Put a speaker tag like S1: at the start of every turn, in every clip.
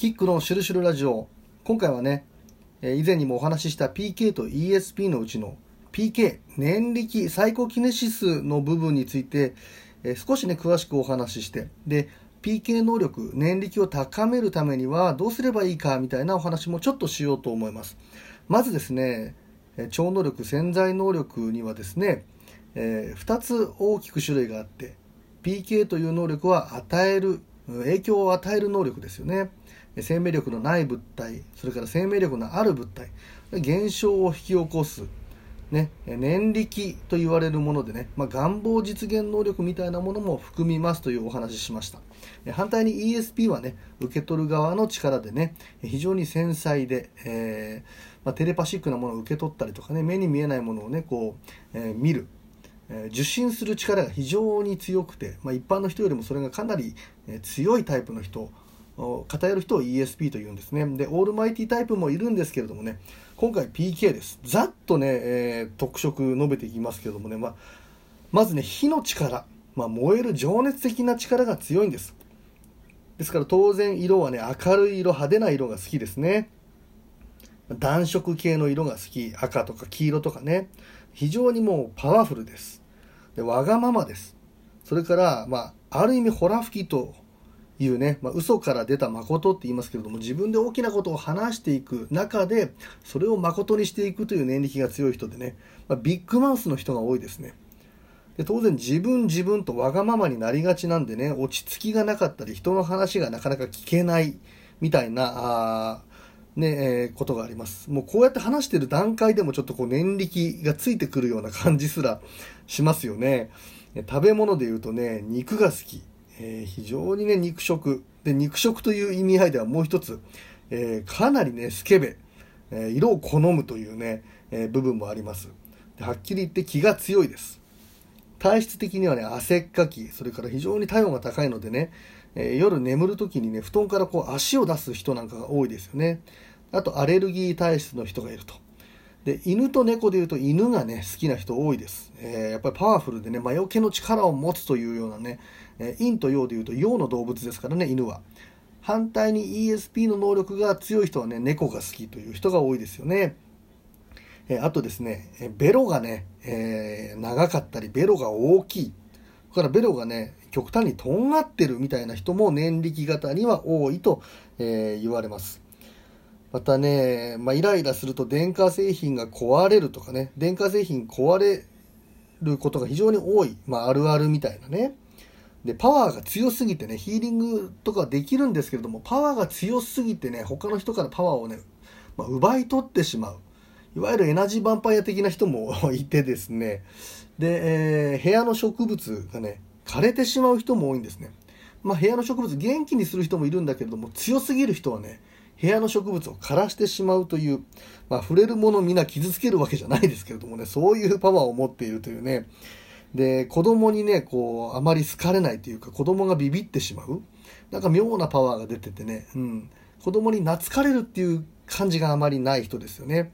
S1: キックのシュルシュルラジオ。今回はね以前にもお話しした PK と ESP のうちの PK 年力サイコキネシスの部分について少しね詳しくお話ししてで PK 能力年力を高めるためにはどうすればいいかみたいなお話もちょっとしようと思います。まずですね超能力潜在能力にはですね、え、2つ大きく種類があって PK という能力は与える影響を与える能力ですよね。生命力のない物体それから生命力のある物体現象を引き起こす、ね、念力と言われるものでね、まあ、願望実現能力みたいなものも含みますというお話ししました。反対に ESP はね受け取る側の力でね非常に繊細で、えー、まあ、テレパシックなものを受け取ったりとかね目に見えないものをねこう、えー、見る受信する力が非常に強くて、まあ、一般の人よりもそれがかなり強いタイプの人偏る人を ESP というんですね。でオールマイティタイプもいるんですけれどもね今回 PK です。ざっとね、えー、特色述べていきますけれどもね、まあ、まずね火の力、まあ、燃える情熱的な力が強いんです。ですから当然色はね明るい色派手な色が好きですね。暖色系の色が好き。赤とか黄色とかね。非常にもうパワフルです。でわがままです。それから、まあ、ある意味ホラ吹きというね、まあ、嘘から出た誠って言いますけれども自分で大きなことを話していく中でそれを誠にしていくという念力が強い人でね、まあ、ビッグマウスの人が多いですねで当然自分自分とわがままになりがちなんでね落ち着きがなかったり人の話がなかなか聞けないみたいなあね、えー、ことがあります。もうこうやって話してる段階でもちょっとこう念力がついてくるような感じすらしますよね。食べ物で言うとね、肉が好き。えー、非常にね、肉食。で、肉食という意味合いではもう一つ、えー、かなりね、スケベ、えー、色を好むというね、え部分もあります。はっきり言って気が強いです。体質的にはね、汗っかき、それから非常に体温が高いのでね、え夜眠る時にね、布団からこう足を出す人なんかが多いですよね。あと、アレルギー体質の人がいると。で、犬と猫で言うと犬がね、好きな人多いです。えー、やっぱりパワフルでね、魔除けの力を持つというようなね、え陰と陽でいうと陽の動物ですからね犬は。反対に ESP の能力が強い人はね猫が好きという人が多いですよね。えあとですねベロがね、えー、長かったりベロが大きい。それからベロがね極端にとんがってるみたいな人も念力型には多いと、えー、言われます。またね、まあ、イライラすると電化製品が壊れるとかね電化製品壊れることが非常に多い、まあ、あるあるみたいなねで、パワーが強すぎてね、ヒーリングとかできるんですけれども、パワーが強すぎてね、他の人からパワーをね、まあ、奪い取ってしまう。いわゆるエナジーヴァンパイア的な人も いてですね、で、えー、部屋の植物がね、枯れてしまう人も多いんですね。まあ、部屋の植物元気にする人もいるんだけれども、強すぎる人はね、部屋の植物を枯らしてしまうという、まあ、触れるもの皆傷つけるわけじゃないですけれどもね、そういうパワーを持っているというね、で、子供にね、こう、あまり好かれないというか、子供がビビってしまう。なんか妙なパワーが出ててね、うん。子供に懐かれるっていう感じがあまりない人ですよね。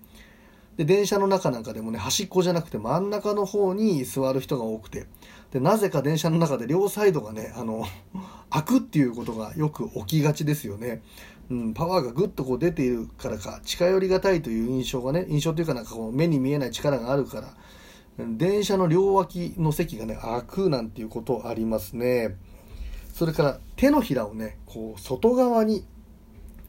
S1: で、電車の中なんかでもね、端っこじゃなくて真ん中の方に座る人が多くて、で、なぜか電車の中で両サイドがね、あの、開くっていうことがよく起きがちですよね。うん、パワーがぐっとこう出ているからか、近寄りがたいという印象がね、印象というかなんかこう目に見えない力があるから、電車の両脇の席がね、開くなんていうことありますね。それから手のひらをね、こう外側に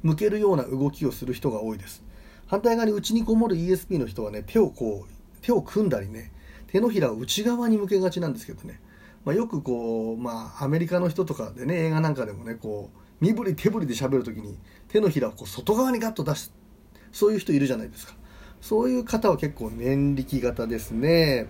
S1: 向けるような動きをする人が多いです。反対側に内にこもる ESP の人はね、手をこう、手を組んだりね、手のひらを内側に向けがちなんですけどね、まあ、よくこう、まあ、アメリカの人とかでね、映画なんかでもね、こう、身振り手振りで喋るときに手のひらをこう外側にガッと出す、そういう人いるじゃないですか。そういう方は結構念力型ですね。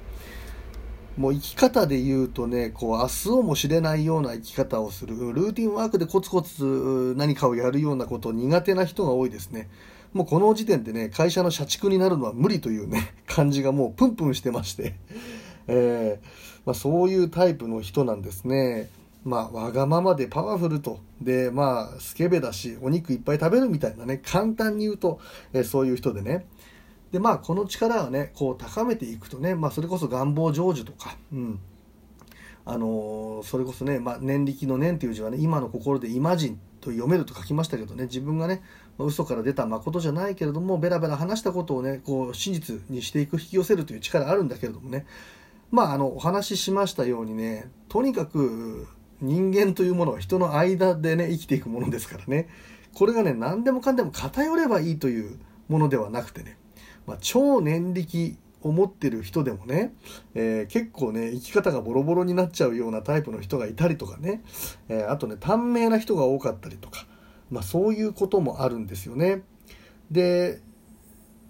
S1: もう生き方で言うとね、こう明日をも知れないような生き方をする、ルーティンワークでコツコツ何かをやるようなこと苦手な人が多いですね。もうこの時点でね、会社の社畜になるのは無理というね、感じがもうプンプンしてまして、えー、まあ、そういうタイプの人なんですね。まあ、わがままでパワフルと、で、まあ、スケベだし、お肉いっぱい食べるみたいなね、簡単に言うと、えー、そういう人でね、でまあこの力をねこう高めていくとね、まあ、それこそ願望成就とか、うん、あのそれこそね、まあ、念力の念という字はね今の心でイマジンと読めると書きましたけどね。自分がね嘘から出た誠じゃないけれどもベラベラ話したことをねこう真実にしていく引き寄せるという力あるんだけれどもね。まああのお話ししましたようにねとにかく人間というものは人の間でね生きていくものですからね。これがね何でもかんでも偏ればいいというものではなくてね、まあ、超念力を持ってる人でもね、えー、結構ね生き方がボロボロになっちゃうようなタイプの人がいたりとかね、えー、あとね短命な人が多かったりとか、まあ、そういうこともあるんですよね。で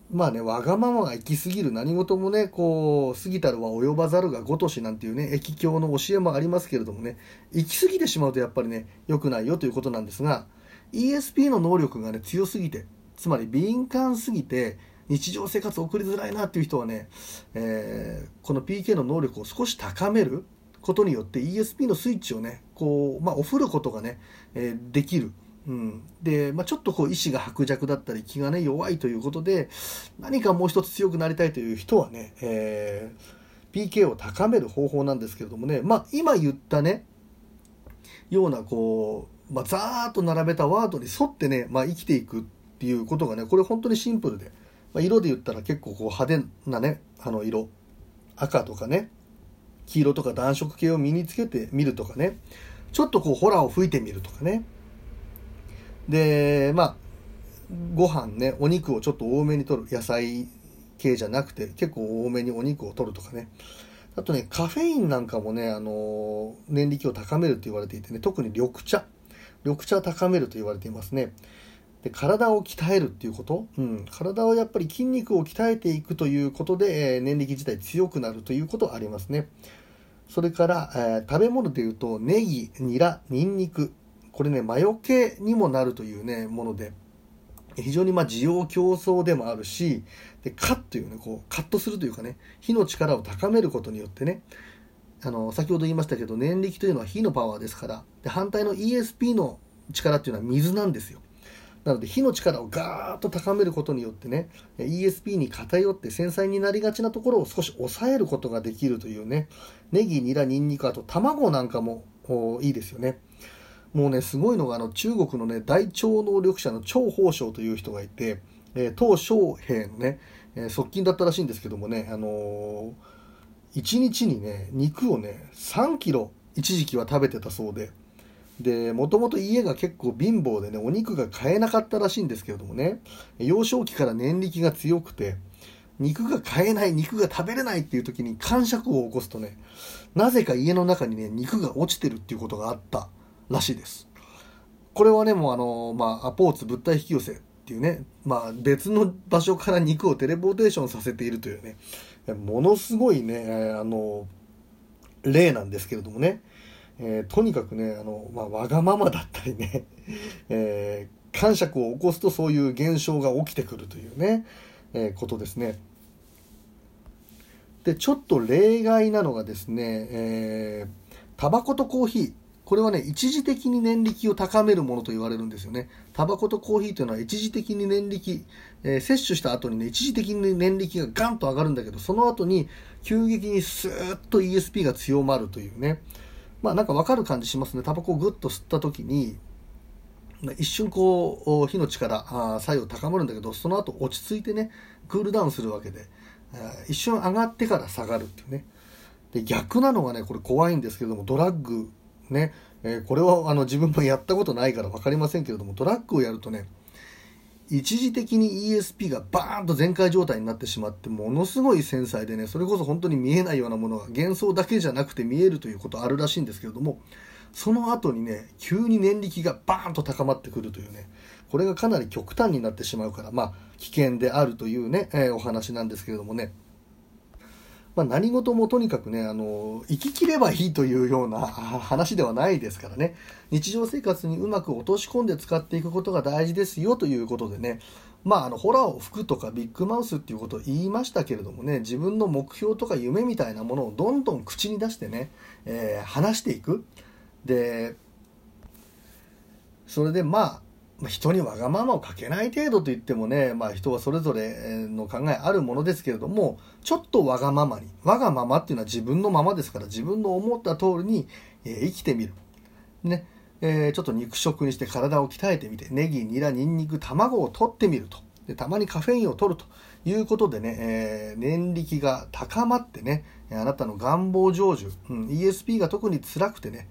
S1: まあね、わがままが行き過ぎる何事もね、こう、過ぎたるは及ばざるが如しなんていうね、駅教の教えもありますけれどもね、行き過ぎてしまうとやっぱりね、良くないよということなんですが、ESP の能力がね、強すぎて、つまり敏感すぎて、日常生活送りづらいなっていう人はね、えー、この PK の能力を少し高めることによって ESP のスイッチをねこう、まあ、おふることがね、えー、できる。うん、で、まあ、ちょっとこう意志が薄弱だったり気がね弱いということで何かもう一つ強くなりたいという人はね、えー、PK を高める方法なんですけれどもね、まあ、今言ったねようなこう、まあ、ざーっと並べたワードに沿ってね、まあ、生きていくっていうことがねこれ本当にシンプルでまあ、色で言ったら結構こう派手なねあの色。赤とかね。黄色とか暖色系を身につけてみるとかね。ちょっとこうホラーを吹いてみるとかね。でまあご飯ねお肉をちょっと多めに取る。野菜系じゃなくて結構多めにお肉を取るとかね。あとねカフェインなんかもねあの燃力を高めると言われていてね特に緑茶。緑茶を高めると言われていますね。で体を鍛えるっていうこと、うん、体をやっぱり筋肉を鍛えていくということで、えー、年力自体強くなるということありますね。それから、えー、食べ物でいうとネギ、ニラ、ニンニク。これね、魔除けにもなるというね、もので、非常にまあ需要競争でもあるし、でカッというね、こう、カットするというかね、火の力を高めることによってね、あの、先ほど言いましたけど、念力というのは火のパワーですから、で反対の ESP の力っていうのは水なんですよ。なので火の力をガーッと高めることによってね ESP に偏って繊細になりがちなところを少し抑えることができるというねネギニラニンニクあと卵なんかもいいですよね。もうねすごいのがあの中国のね大超能力者の張宝章という人がいて、え、鄧小平のね、側近だったらしいんですけどもね、あのー、1日にね肉をね3キロ一時期は食べてたそうでで、もともと家が結構貧乏でね、お肉が買えなかったらしいんですけれどもね、幼少期から念力が強くて、肉が買えない、肉が食べれないっていう時に感触を起こすとね、なぜか家の中にね、肉が落ちてるっていうことがあったらしいです。これはね、もうあの、まあ、アポーツ物体引き寄せっていうね、まあ、別の場所から肉をテレポーテーションさせているというね、ものすごいね、あの、例なんですけれどもね、えー、とにかくね、あの、まあ、わがままだったりね、えー、感触を起こすとそういう現象が起きてくるというね、えー、ことですね。で、ちょっと例外なのがですね、えー、タバコとコーヒー。これはね、一時的に念力を高めるものと言われるんですよね。タバコとコーヒーというのは一時的に念力、えー、摂取した後にね、一時的に念力がガンと上がるんだけど、その後に急激にスーッと ESP が強まるというね、まあなんかわかる感じしますね。タバコをぐっと吸った時に、一瞬こう、火の力、あ作用高まるんだけど、その後落ち着いてね、クールダウンするわけで、一瞬上がってから下がるっていうね。で、逆なのがね、これ怖いんですけれども、ドラッグ、ね、えー、これはあの自分もやったことないから分かりませんけれども、ドラッグをやるとね、一時的に ESP がバーンと全開状態になってしまってものすごい繊細でねそれこそ本当に見えないようなものが幻想だけじゃなくて見えるということあるらしいんですけれどもその後にね急に念力がバーンと高まってくるというねこれがかなり極端になってしまうからまあ危険であるというね、えー、お話なんですけれどもね。まあ、何事もとにかくね、あの、生ききればいいというような 話ではないですからね、日常生活にうまく落とし込んで使っていくことが大事ですよということでね、まあ、あの、ホラーを吹くとかビッグマウスっていうことを言いましたけれどもね、自分の目標とか夢みたいなものをどんどん口に出してね、えー、話していく。で、それでまあ、まあ、人にわがままをかけない程度と言ってもね、まあ、人はそれぞれの考えあるものですけれどもちょっとわがままにわがままっていうのは自分のままですから自分の思った通りに、え、生きてみる。ね。えー、ちょっと肉食にして体を鍛えてみてネギニラニンニク卵を取ってみると。でたまにカフェインを取るということでね、えー、念力が高まってねあなたの願望成就、うん、ESP が特に辛くてね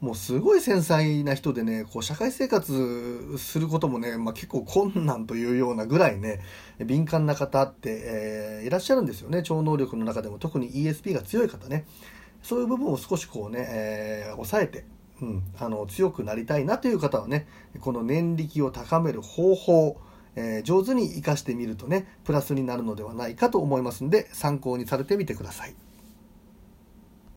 S1: もうすごい繊細な人でね、こう社会生活することもね、まあ、結構困難というようなぐらいね、敏感な方って、えー、いらっしゃるんですよね。超能力の中でも特に ESP が強い方ね。そういう部分を少しこうね、えー、抑えて、うん、あの強くなりたいなという方はね、この念力を高める方法、えー、上手に活かしてみるとね、プラスになるのではないかと思いますので、参考にされてみてください。